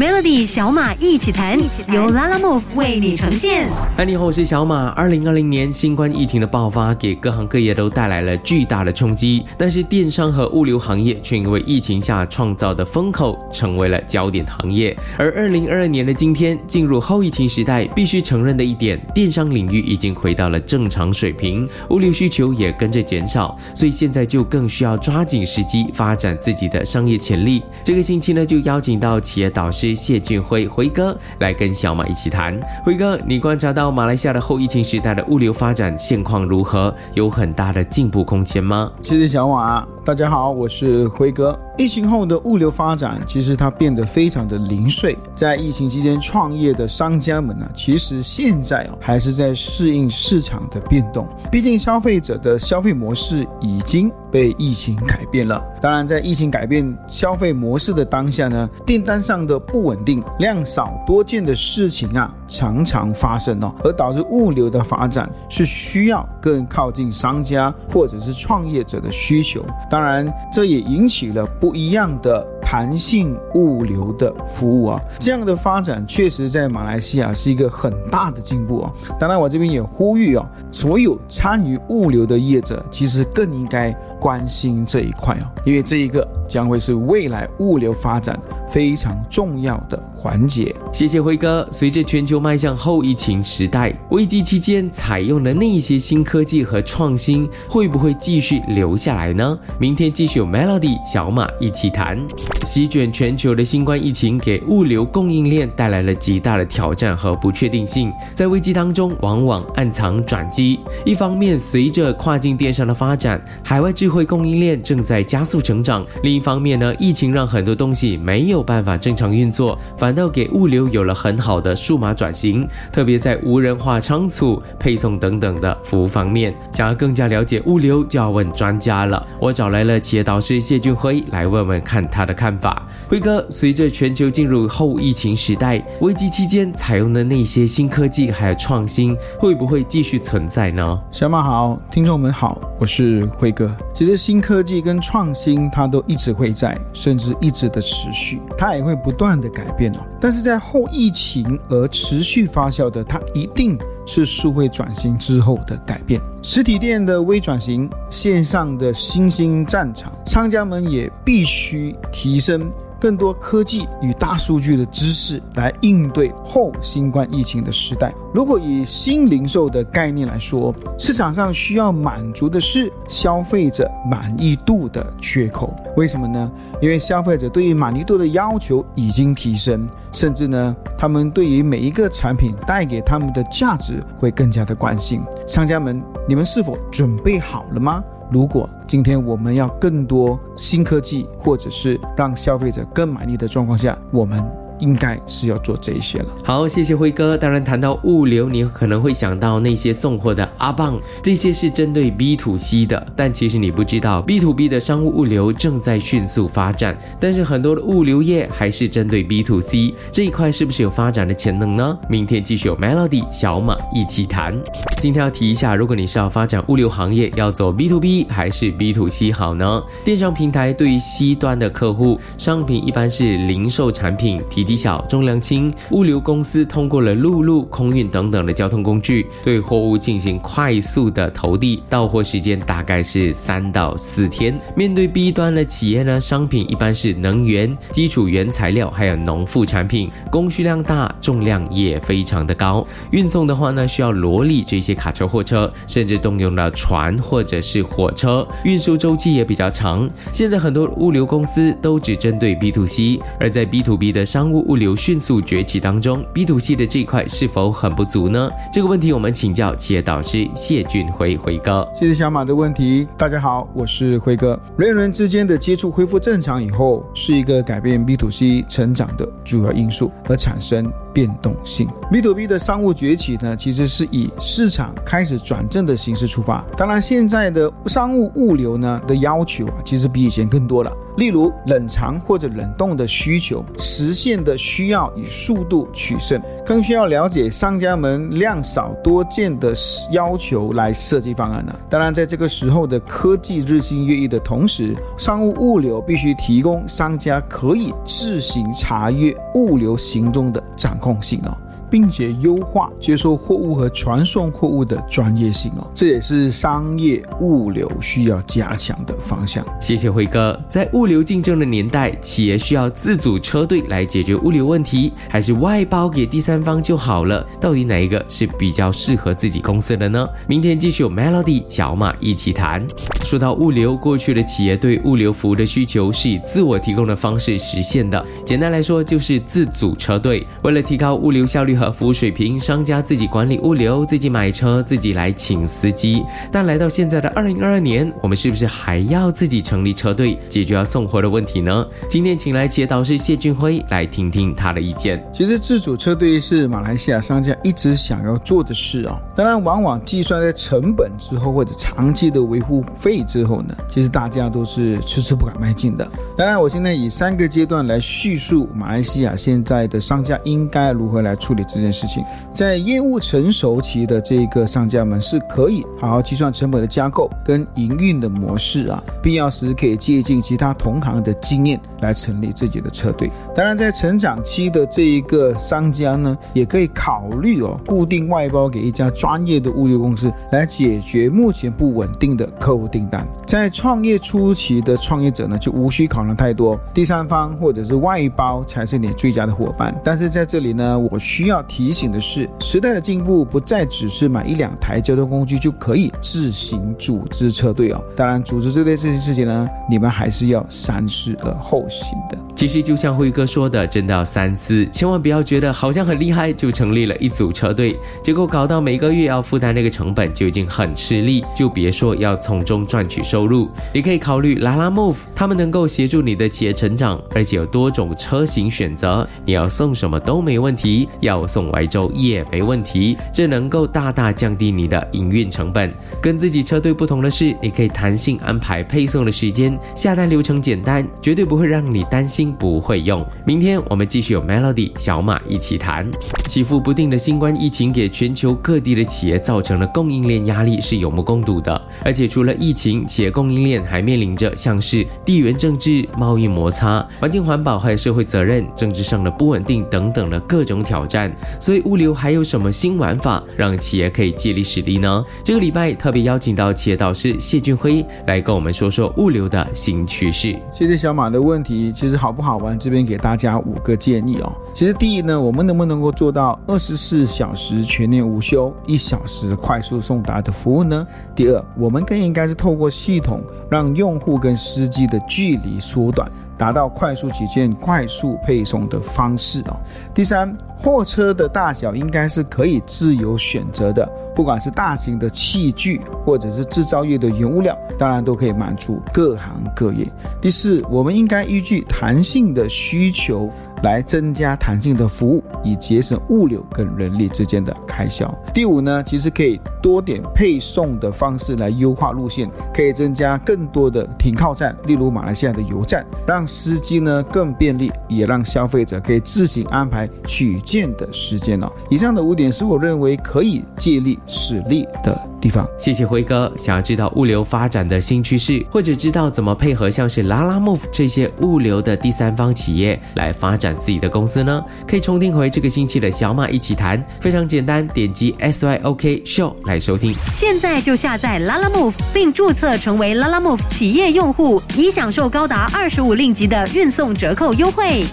Melody 小马一起谈，由拉拉 move 为你呈现。嗨，你好，我是小马。二零二零年新冠疫情的爆发，给各行各业都带来了巨大的冲击，但是电商和物流行业却因为疫情下创造的风口，成为了焦点行业。而二零二二年的今天，进入后疫情时代，必须承认的一点，电商领域已经回到了正常水平，物流需求也跟着减少，所以现在就更需要抓紧时机，发展自己的商业潜力。这个星期呢，就邀请到企业导师。谢俊辉辉哥来跟小马一起谈。辉哥，你观察到马来西亚的后疫情时代的物流发展现况如何？有很大的进步空间吗？谢谢小马，大家好，我是辉哥。疫情后的物流发展，其实它变得非常的零碎。在疫情期间创业的商家们呢，其实现在哦还是在适应市场的变动。毕竟消费者的消费模式已经被疫情改变了。当然，在疫情改变消费模式的当下呢，订单上的不稳定、量少多件的事情啊，常常发生哦，而导致物流的发展是需要更靠近商家或者是创业者的需求。当然，这也引起了不。一样的弹性物流的服务啊，这样的发展确实在马来西亚是一个很大的进步啊。当然，我这边也呼吁啊，所有参与物流的业者，其实更应该关心这一块啊，因为这一个将会是未来物流发展非常重要的环节。谢谢辉哥。随着全球迈向后疫情时代，危机期间采用的那些新科技和创新，会不会继续留下来呢？明天继续有 Melody 小马。一起谈，席卷全球的新冠疫情给物流供应链带来了极大的挑战和不确定性。在危机当中，往往暗藏转机。一方面，随着跨境电商的发展，海外智慧供应链正在加速成长；另一方面呢，疫情让很多东西没有办法正常运作，反倒给物流有了很好的数码转型。特别在无人化仓储、配送等等的服务方面，想要更加了解物流，就要问专家了。我找来了企业导师谢俊辉来。问问看他的看法，辉哥。随着全球进入后疫情时代，危机期间采用的那些新科技还有创新，会不会继续存在呢？小马好，听众们好，我是辉哥。其实新科技跟创新，它都一直会在，甚至一直的持续，它也会不断的改变哦。但是在后疫情而持续发酵的，它一定。是数位转型之后的改变，实体店的微转型，线上的新兴战场，商家们也必须提升。更多科技与大数据的知识来应对后新冠疫情的时代。如果以新零售的概念来说，市场上需要满足的是消费者满意度的缺口。为什么呢？因为消费者对于满意度的要求已经提升，甚至呢，他们对于每一个产品带给他们的价值会更加的关心。商家们，你们是否准备好了吗？如果今天我们要更多新科技，或者是让消费者更满意的状况下，我们。应该是要做这些了。好，谢谢辉哥。当然，谈到物流，你可能会想到那些送货的阿棒，这些是针对 B to C 的。但其实你不知道，B to B 的商务物流正在迅速发展。但是很多的物流业还是针对 B to C 这一块，是不是有发展的潜能呢？明天继续有 Melody 小马一起谈。今天要提一下，如果你是要发展物流行业，要走 B to B 还是 B to C 好呢？电商平台对于 C 端的客户，商品一般是零售产品提。极小、重量轻，物流公司通过了陆路、空运等等的交通工具，对货物进行快速的投递，到货时间大概是三到四天。面对 B 端的企业呢，商品一般是能源、基础原材料，还有农副产品，供需量大，重量也非常的高。运送的话呢，需要罗力这些卡车、货车，甚至动用了船或者是火车，运输周期也比较长。现在很多物流公司都只针对 B to C，而在 B to B 的商务。物流迅速崛起当中，B to C 的这一块是否很不足呢？这个问题我们请教企业导师谢俊辉辉哥。谢谢小马的问题。大家好，我是辉哥。人与人之间的接触恢复正常以后，是一个改变 B to C 成长的主要因素，而产生变动性。B to B 的商务崛起呢，其实是以市场开始转正的形式出发。当然，现在的商务物流呢的要求啊，其实比以前更多了。例如冷藏或者冷冻的需求，实现的需要以速度取胜。更需要了解商家们量少多件的要求来设计方案呢。当然，在这个时候的科技日新月异的同时，商务物流必须提供商家可以自行查阅物流行踪的掌控性哦。并且优化接收货物和传送货物的专业性哦，这也是商业物流需要加强的方向。谢谢辉哥。在物流竞争的年代，企业需要自组车队来解决物流问题，还是外包给第三方就好了？到底哪一个是比较适合自己公司的呢？明天继续有 Melody 小马一起谈。说到物流，过去的企业对物流服务的需求是以自我提供的方式实现的。简单来说，就是自组车队。为了提高物流效率。和服务水平，商家自己管理物流，自己买车，自己来请司机。但来到现在的二零二二年，我们是不是还要自己成立车队，解决要送货的问题呢？今天请来企业导师谢俊辉来听听他的意见。其实自主车队是马来西亚商家一直想要做的事啊。当然，往往计算在成本之后，或者长期的维护费之后呢，其实大家都是迟迟不敢迈进的。当然，我现在以三个阶段来叙述马来西亚现在的商家应该如何来处理。这件事情，在业务成熟期的这一个商家们是可以好好计算成本的架构跟营运的模式啊，必要时可以借鉴其他同行的经验来成立自己的车队。当然，在成长期的这一个商家呢，也可以考虑哦，固定外包给一家专业的物流公司来解决目前不稳定的客户订单。在创业初期的创业者呢，就无需考虑太多，第三方或者是外包才是你最佳的伙伴。但是在这里呢，我需要。提醒的是，时代的进步不再只是买一两台交通工具就可以自行组织车队哦。当然，组织这类这件事情呢，你们还是要三思而后行的。其实就像辉哥说的，真的要三思，千万不要觉得好像很厉害就成立了一组车队，结果搞到每个月要负担那个成本就已经很吃力，就别说要从中赚换取收入。你可以考虑拉拉 Move，他们能够协助你的企业成长，而且有多种车型选择，你要送什么都没问题，要。送外州也没问题，这能够大大降低你的营运成本。跟自己车队不同的是，你可以弹性安排配送的时间，下单流程简单，绝对不会让你担心不会用。明天我们继续有 Melody 小马一起谈。起伏不定的新冠疫情给全球各地的企业造成了供应链压力是有目共睹的，而且除了疫情，企业供应链还面临着像是地缘政治、贸易摩擦、环境环保还有社会责任、政治上的不稳定等等的各种挑战。所以物流还有什么新玩法，让企业可以借力使力呢？这个礼拜特别邀请到企业导师谢俊辉来跟我们说说物流的新趋势。谢谢小马的问题，其实好不好玩？这边给大家五个建议哦。其实第一呢，我们能不能够做到二十四小时全年无休，一小时快速送达的服务呢？第二，我们更应该是透透过系统，让用户跟司机的距离缩短。达到快速取件、快速配送的方式哦。第三，货车的大小应该是可以自由选择的，不管是大型的器具或者是制造业的原物料，当然都可以满足各行各业。第四，我们应该依据弹性的需求。来增加弹性的服务，以节省物流跟人力之间的开销。第五呢，其实可以多点配送的方式来优化路线，可以增加更多的停靠站，例如马来西亚的油站，让司机呢更便利，也让消费者可以自行安排取件的时间哦。以上的五点是我认为可以借力使力的。地方，谢谢辉哥。想要知道物流发展的新趋势，或者知道怎么配合像是拉拉 move 这些物流的第三方企业来发展自己的公司呢？可以重听回这个星期的小马一起谈，非常简单，点击 S Y O K Show 来收听。现在就下载拉拉 move 并注册成为拉拉 move 企业用户，以享受高达二十五令吉的运送折扣优惠。